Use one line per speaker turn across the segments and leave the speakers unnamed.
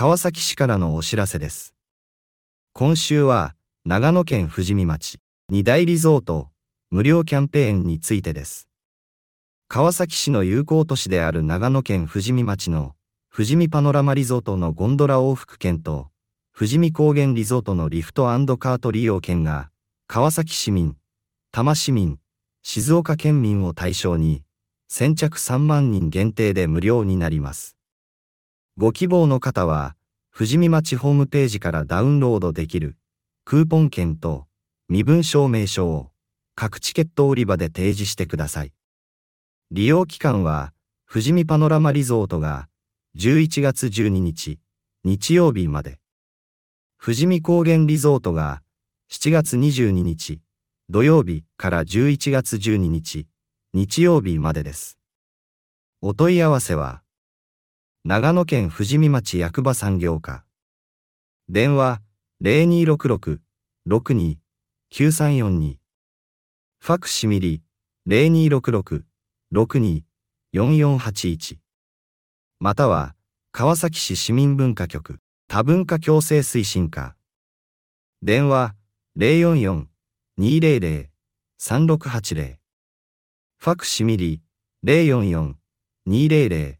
川崎市からのお知らせです。今週は、長野県富士見町、二大リゾート、無料キャンペーンについてです。川崎市の友好都市である長野県富士見町の、富士見パノラマリゾートのゴンドラ往復券と、富士見高原リゾートのリフトカート利用券が、川崎市民、多摩市民、静岡県民を対象に、先着3万人限定で無料になります。ご希望の方は、富士見町ホームページからダウンロードできる、クーポン券と、身分証明書を、各チケット売り場で提示してください。利用期間は、富士見パノラマリゾートが、11月12日、日曜日まで。富士見高原リゾートが、7月22日、土曜日から11月12日、日曜日までです。お問い合わせは、長野県富士見町役場産業課。電話、0266-62-9342。ファクシミリ、0266-62-4481。または、川崎市市民文化局、多文化共生推進課。電話、044-200-3680。ファクシミリ、
044200。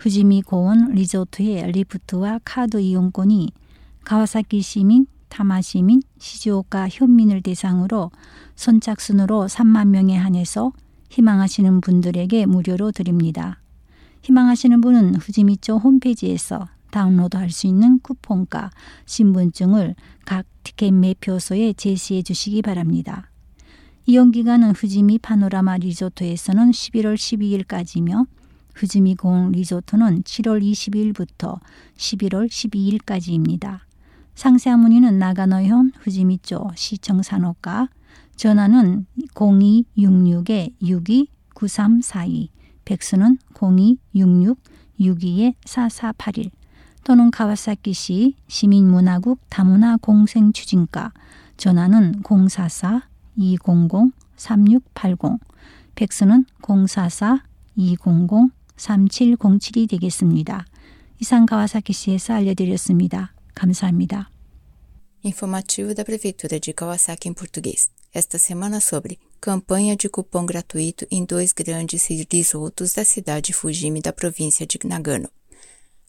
후지미초 2대 리조트의 무료 캠페인에 관한 안내입니다. 가사키시의 우호도시인 나가노현 후지미초의 후지미 파노라마 리조트의 왕복 곤돌라 승차권과 후지미 고원 리조트의 리프트와 카드 이용권이 가와사키 시민, 타마 시민, 시즈오카 현민을 대상으로 선착순으로 3만 명에 한해서 희망하시는 분들에게 무료로 드립니다. 희망하시는 분은 후지미초 홈페이지에서 다운로드할 수 있는 쿠폰과 신분증을 각 티켓 매표소에 제시해 주시기 바랍니다. 이용 기간은 후지미 파노라마 리조트에서는 11월 12일까지며 후지미 공 리조트는 7월 20일부터 11월 12일까지입니다. 상세한 문의는 나가노현 후지미쪽 시청 산업과 전화는 0266-629342 백수는 0266-62-4481 또는 가와사키시 시민문화국 다문화 공생추진과 전화는 044 200-3680 백수는 044-200-3707이 되겠습니다. 이상 가와사키시에서 알려드렸습니다. 감사합니다.
Informativo da Prefeitura de Kawasaki em português. Esta semana sobre campanha de cupom gratuito em dois grandes risotos da cidade Fujimi da província de Nagano.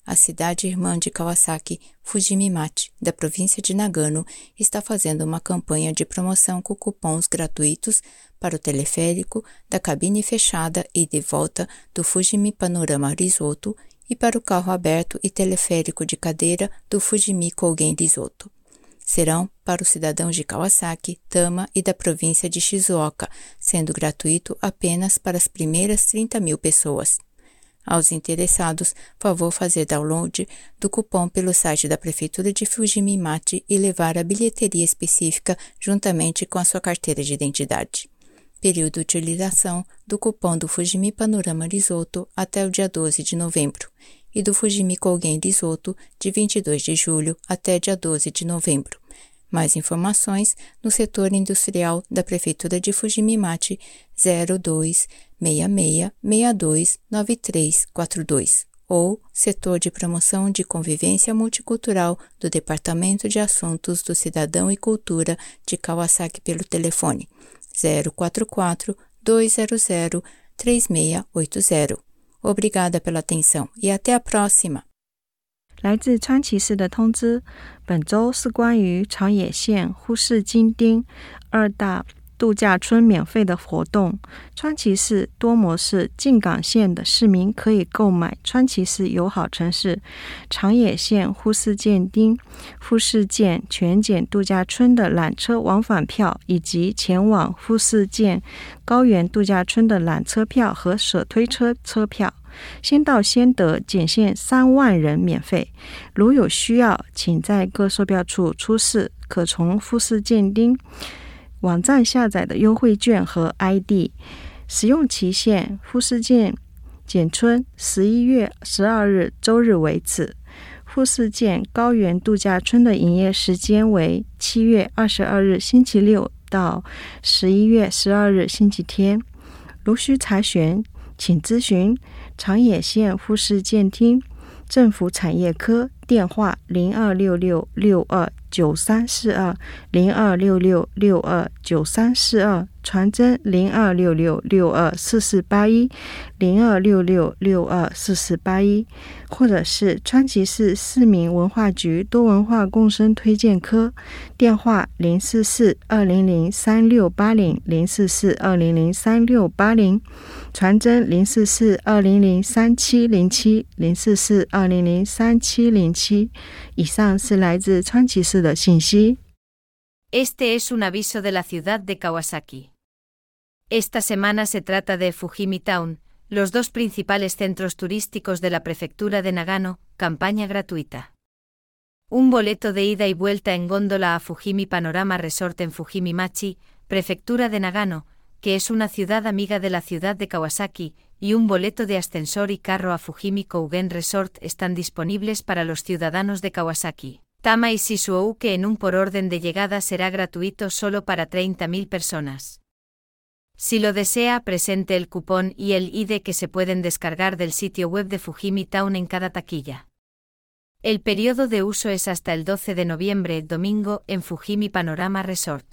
A cidade irmã de Kawasaki, Fujimi-machi, da província de Nagano, está fazendo uma campanha de promoção com cupons gratuitos para o teleférico da cabine fechada e de volta do Fujimi Panorama Risoto e para o carro aberto e teleférico de cadeira do Fujimi Kogen Risoto. Serão para os cidadãos de Kawasaki, Tama e da província de Shizuoka, sendo gratuito apenas para as primeiras 30 mil pessoas. Aos interessados, favor fazer download do cupom pelo site da Prefeitura de Fujimi-machi e levar a bilheteria específica juntamente com a sua carteira de identidade. Período de utilização do cupom do Fujimi Panorama Risoto até o dia 12 de novembro e do Fujimi Kogen Risoto de 22 de julho até dia 12 de novembro. Mais informações no setor industrial da Prefeitura de Fujimi-machi 02 6662 9342 ou Setor de Promoção de Convivência Multicultural do Departamento de Assuntos do Cidadão e Cultura de Kawasaki pelo telefone 044 200 3680. Obrigada pela atenção e até a próxima!
来自川崎市的通知，本周是关于朝野线忽视金町二大 度假村免费的活动。川崎市多摩市静冈县的市民可以购买川崎市友好城市长野县富士见町富士见全检度假村的缆车往返票，以及前往富士见高原度假村的缆车票和手推车车票。先到先得，仅限三万人免费。如有需要，请在各售票处出示可从富士见町网站下载的优惠券和 ID。使用期限：富士见简村十一月十二日周日为止。富士见高原度假村的营业时间为七月二十二日星期六到十一月十二日星期天。如需查询，请咨询。长野县富士见厅政府产业科电话零二六六六二九三四二零二六六六二九三四二。传真零二六六六二四四八一零二六六六二四四八一，或者是川崎市市民文化局多文化共生推荐科电话零四四二零零三六八零零四四二零零三六八零，传真零四四二零零三七零七零四四二零零三七零七。以上是来自川崎市的信息。
Este es un aviso de la ciudad de Kawasaki. Esta semana se trata de Fujimi Town, los dos principales centros turísticos de la prefectura de Nagano, campaña gratuita. Un boleto de ida y vuelta en góndola a Fujimi Panorama Resort en Fujimi Machi, prefectura de Nagano, que es una ciudad amiga de la ciudad de Kawasaki, y un boleto de ascensor y carro a Fujimi Kougen Resort están disponibles para los ciudadanos de Kawasaki. Tama y Shisuou que en un por orden de llegada será gratuito solo para 30.000 personas. Si lo desea, presente el cupón y el ID que se pueden descargar del sitio web de Fujimi Town en cada taquilla. El periodo de uso es hasta el 12 de noviembre, domingo, en Fujimi Panorama Resort.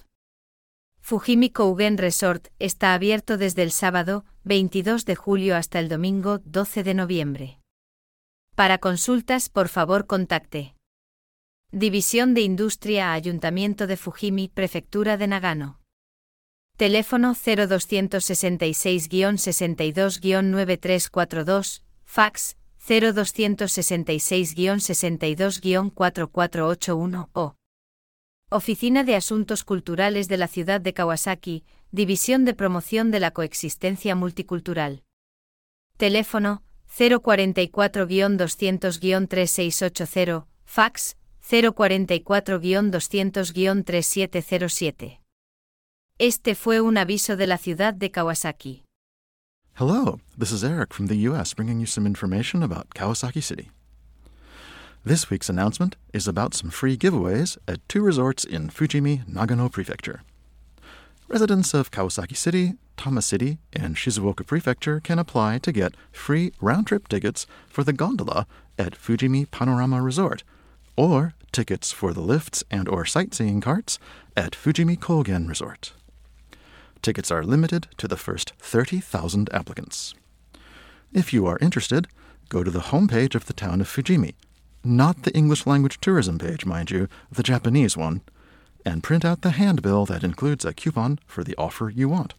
Fujimi Kougen Resort está abierto desde el sábado 22 de julio hasta el domingo 12 de noviembre. Para consultas, por favor, contacte. División de Industria Ayuntamiento de Fujimi, Prefectura de Nagano. Teléfono 0266-62-9342, fax 0266-62-4481 o Oficina de Asuntos Culturales de la Ciudad de Kawasaki, División de Promoción de la Coexistencia Multicultural. Teléfono 044-200-3680, fax 044-200-3707. Este fue un aviso de la ciudad de Kawasaki.
Hello, this is Eric from the US bringing you some information about Kawasaki City. This week's announcement is about some free giveaways at two resorts in Fujimi, Nagano Prefecture. Residents of Kawasaki City, Tama City, and Shizuoka Prefecture can apply to get free round trip tickets for the gondola at Fujimi Panorama Resort, or tickets for the lifts and or sightseeing carts at Fujimi Kogen Resort. Tickets are limited to the first 30,000 applicants. If you are interested, go to the homepage of the town of Fujimi, not the English language tourism page, mind you, the Japanese one, and print out the handbill that includes a coupon for the offer you want.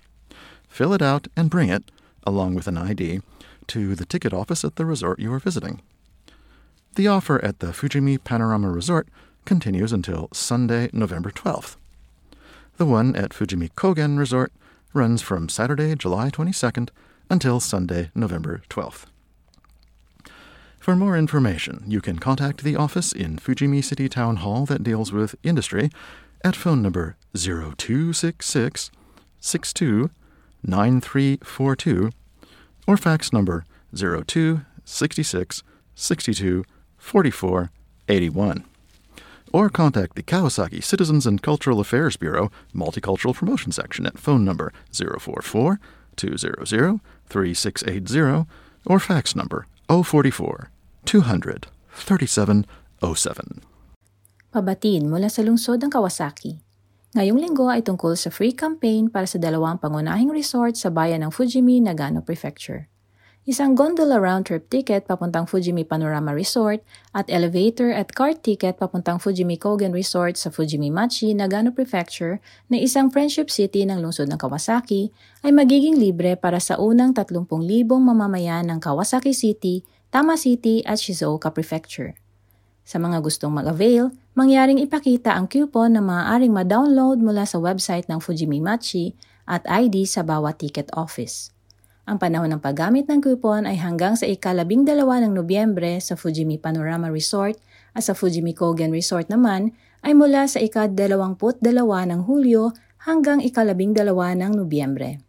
Fill it out and bring it, along with an ID, to the ticket office at the resort you are visiting. The offer at the Fujimi Panorama Resort continues until Sunday, November 12th. The one at Fujimi Kogen Resort runs from Saturday, July 22nd until Sunday, November 12th. For more information, you can contact the office in Fujimi City Town Hall that deals with industry at phone number 0266 62 9342 or fax number 02 66 62 44 81 or contact the Kawasaki Citizens and Cultural Affairs Bureau Multicultural Promotion Section at phone number 044 200 3680 or fax number 044 200 3707.
Pabatiin mula sa lungsod ng Kawasaki. Ngayong linggo ay tungkol sa free campaign para sa dalawang pangunahing resort sa bayan ng Fujimi, Nagano Prefecture. Isang gondola round-trip ticket papuntang Fujimi Panorama Resort at elevator at cart ticket papuntang Fujimi Kogen Resort sa Fujimi Machi, Nagano Prefecture na isang Friendship City ng lungsod ng Kawasaki ay magiging libre para sa unang 30,000 mamamayan ng Kawasaki City, Tama City at Shizuoka Prefecture. Sa mga gustong mag-avail, mangyaring ipakita ang coupon na maaaring ma-download mula sa website ng Fujimi Machi at ID sa bawat ticket office. Ang panahon ng paggamit ng coupon ay hanggang sa ikalabing dalawa ng Nobyembre sa Fujimi Panorama Resort at sa Fujimi Kogen Resort naman ay mula sa ikadalawamput dalawa ng Hulyo hanggang ikalabing dalawa ng Nobyembre.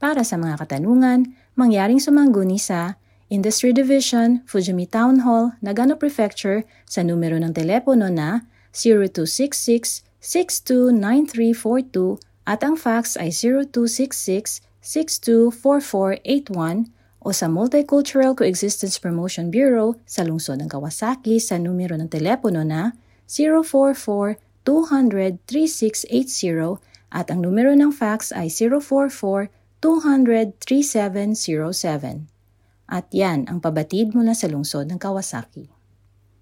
Para sa mga katanungan, mangyaring sumangguni sa Industry Division, Fujimi Town Hall, Nagano Prefecture sa numero ng telepono na 0266 629342 at ang fax ay 0266 624481 o sa Multicultural Coexistence Promotion Bureau sa lungsod ng Kawasaki sa numero ng telepono na 044-200-3680 at ang numero ng fax ay 044-200-3707. At yan ang pabatid mula sa lungsod ng Kawasaki.